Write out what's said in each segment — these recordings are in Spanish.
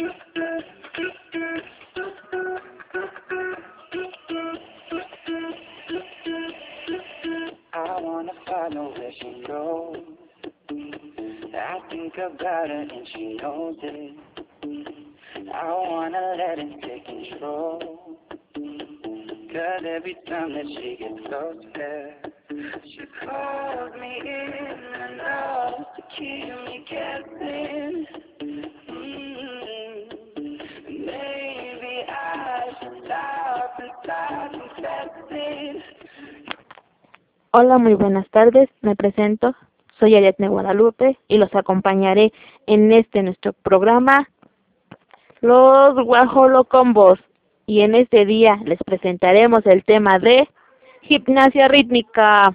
I wanna follow where she goes. I think about her and she knows it. I wanna let it take control. Cause every time that she gets close there, she calls me in and out to keep me guessing. Hola, muy buenas tardes. Me presento. Soy Ariadne Guadalupe y los acompañaré en este nuestro programa Los Guajolocombos. Y en este día les presentaremos el tema de gimnasia rítmica.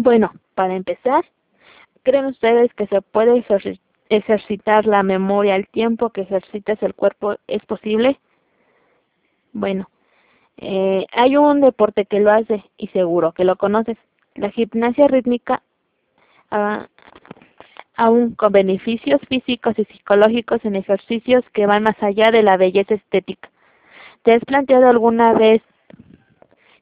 Bueno, para empezar, ¿creen ustedes que se puede ejerci- ejercitar la memoria al tiempo que ejercitas el cuerpo? ¿Es posible? Bueno, eh, hay un deporte que lo hace y seguro que lo conoces. La gimnasia rítmica, ah, aún con beneficios físicos y psicológicos en ejercicios que van más allá de la belleza estética. ¿Te has planteado alguna vez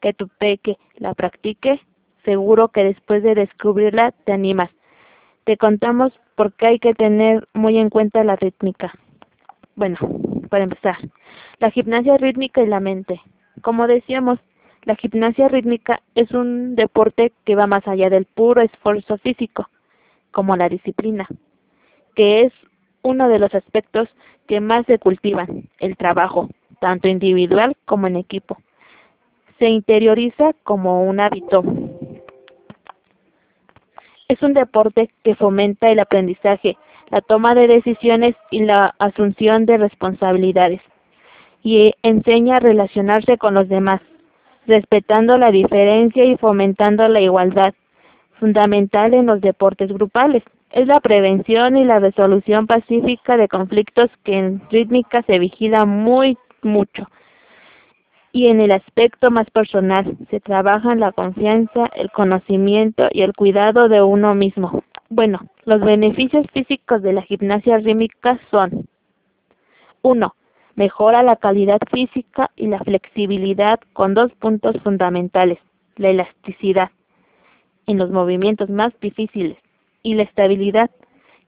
que tu peque la practique? Seguro que después de descubrirla te animas. Te contamos por qué hay que tener muy en cuenta la rítmica. Bueno, para empezar, la gimnasia rítmica y la mente. Como decíamos, la gimnasia rítmica es un deporte que va más allá del puro esfuerzo físico, como la disciplina, que es uno de los aspectos que más se cultivan, el trabajo, tanto individual como en equipo. Se interioriza como un hábito. Es un deporte que fomenta el aprendizaje, la toma de decisiones y la asunción de responsabilidades y enseña a relacionarse con los demás, respetando la diferencia y fomentando la igualdad, fundamental en los deportes grupales. Es la prevención y la resolución pacífica de conflictos que en rítmica se vigila muy mucho. Y en el aspecto más personal, se trabaja en la confianza, el conocimiento y el cuidado de uno mismo. Bueno, los beneficios físicos de la gimnasia rítmica son 1 mejora la calidad física y la flexibilidad con dos puntos fundamentales, la elasticidad en los movimientos más difíciles y la estabilidad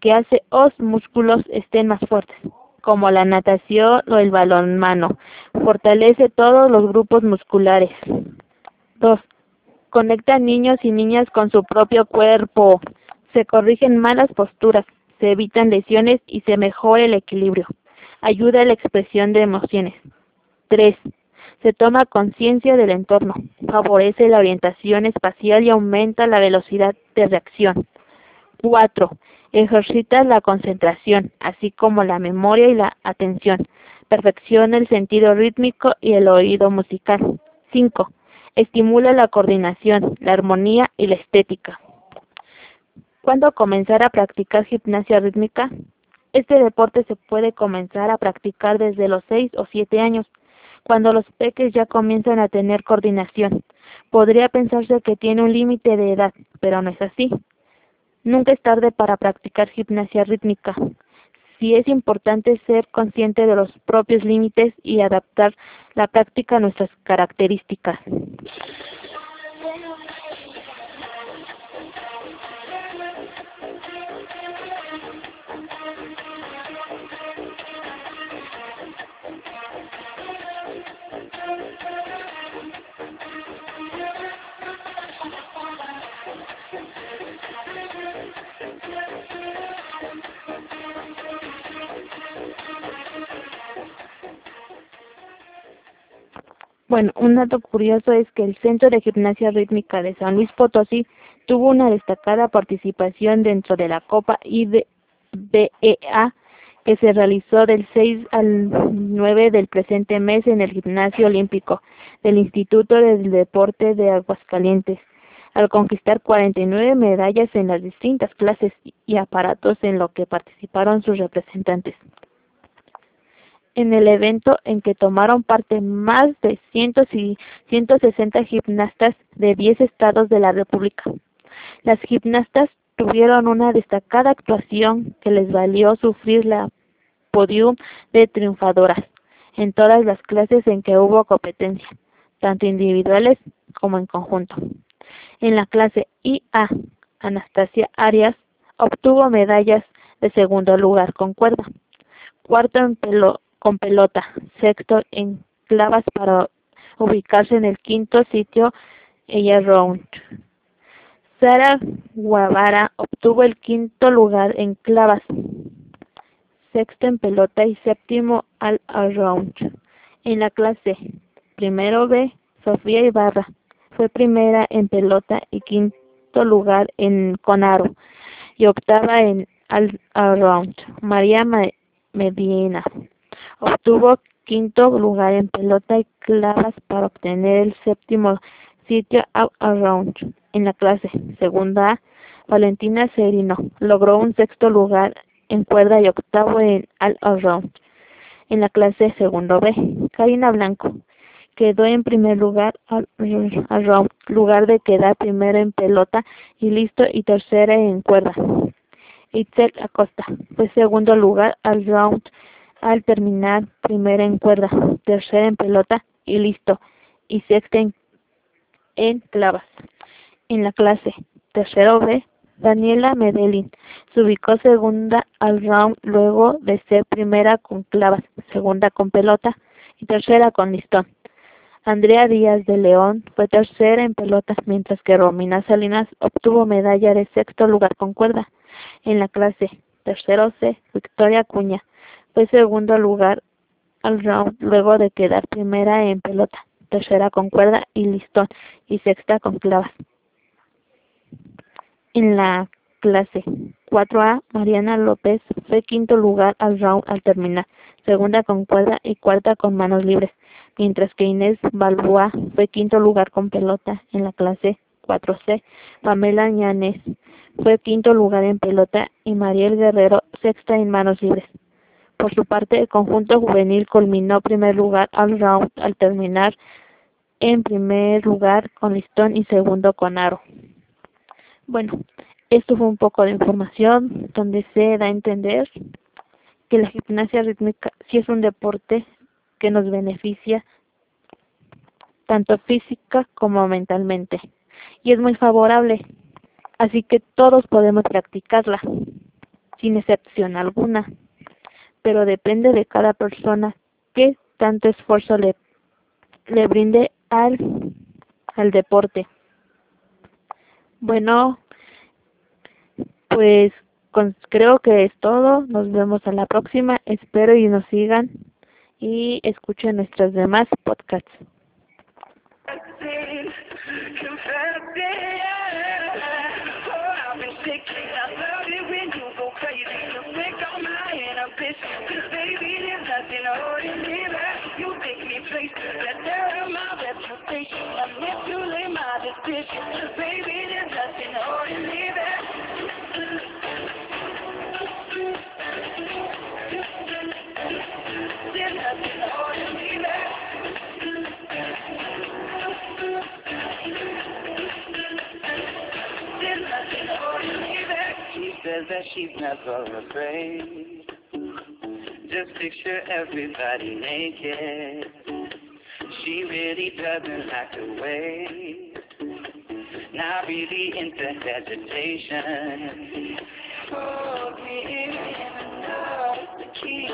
que hace os músculos estén más fuertes, como la natación o el balonmano. Fortalece todos los grupos musculares. 2. Conecta niños y niñas con su propio cuerpo. Se corrigen malas posturas, se evitan lesiones y se mejora el equilibrio ayuda a la expresión de emociones. 3. Se toma conciencia del entorno, favorece la orientación espacial y aumenta la velocidad de reacción. 4. Ejercita la concentración, así como la memoria y la atención. Perfecciona el sentido rítmico y el oído musical. 5. Estimula la coordinación, la armonía y la estética. ¿Cuándo comenzar a practicar gimnasia rítmica? Este deporte se puede comenzar a practicar desde los 6 o 7 años, cuando los peques ya comienzan a tener coordinación. Podría pensarse que tiene un límite de edad, pero no es así. Nunca es tarde para practicar gimnasia rítmica. Sí es importante ser consciente de los propios límites y adaptar la práctica a nuestras características. Bueno, un dato curioso es que el Centro de Gimnasia Rítmica de San Luis Potosí tuvo una destacada participación dentro de la Copa IBEA que se realizó del 6 al 9 del presente mes en el Gimnasio Olímpico del Instituto del Deporte de Aguascalientes, al conquistar 49 medallas en las distintas clases y aparatos en lo que participaron sus representantes en el evento en que tomaron parte más de 160 gimnastas de 10 estados de la República. Las gimnastas tuvieron una destacada actuación que les valió sufrir la podium de triunfadoras en todas las clases en que hubo competencia, tanto individuales como en conjunto. En la clase IA, Anastasia Arias obtuvo medallas de segundo lugar con cuerda, cuarto en pelo con pelota, sexto en clavas para ubicarse en el quinto sitio ella round. Sara Guavara obtuvo el quinto lugar en clavas, sexto en pelota y séptimo al around. En la clase primero B, Sofía Ibarra fue primera en pelota y quinto lugar en conaro y octava en al around. María Medina Obtuvo quinto lugar en pelota y clavas para obtener el séptimo sitio Out Around en la clase. Segunda Valentina Serino logró un sexto lugar en cuerda y octavo en All Around en la clase segundo B. Karina Blanco quedó en primer lugar al round, lugar de quedar primero en pelota y listo y tercera en cuerda. Itzel Acosta fue segundo lugar al round al terminar primera en cuerda, tercera en pelota y listo, y sexta en, clavas. En la clase tercero B, Daniela Medellín se ubicó segunda al round luego de ser primera con clavas, segunda con pelota y tercera con listón. Andrea Díaz de León fue tercera en pelota, mientras que Romina Salinas obtuvo medalla de sexto lugar con cuerda. En la clase tercero C, Victoria Cuña fue segundo lugar al round luego de quedar primera en pelota, tercera con cuerda y listón y sexta con clavas. En la clase 4A, Mariana López fue quinto lugar al round al terminar, segunda con cuerda y cuarta con manos libres, mientras que Inés Balboa fue quinto lugar con pelota en la clase 4C. Pamela Ñanes fue quinto lugar en pelota y Mariel Guerrero sexta en manos libres. Por su parte, el conjunto juvenil culminó primer lugar al round al terminar en primer lugar con listón y segundo con aro. Bueno, esto fue un poco de información donde se da a entender que la gimnasia rítmica sí es un deporte que nos beneficia tanto física como mentalmente y es muy favorable, así que todos podemos practicarla sin excepción alguna pero depende de cada persona que tanto esfuerzo le, le brinde al, al deporte. Bueno, pues creo que es todo. Nos vemos a la próxima. Espero y nos sigan y escuchen nuestros demás podcasts. Says that she's never afraid. Just picture everybody naked. She really doesn't have to wait. Not really into hesitation. Hold me in enough to keep.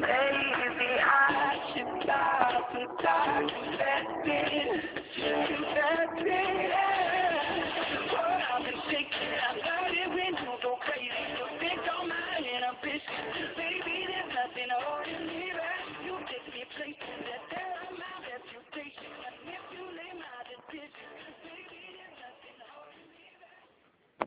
Maybe I should die to die to let me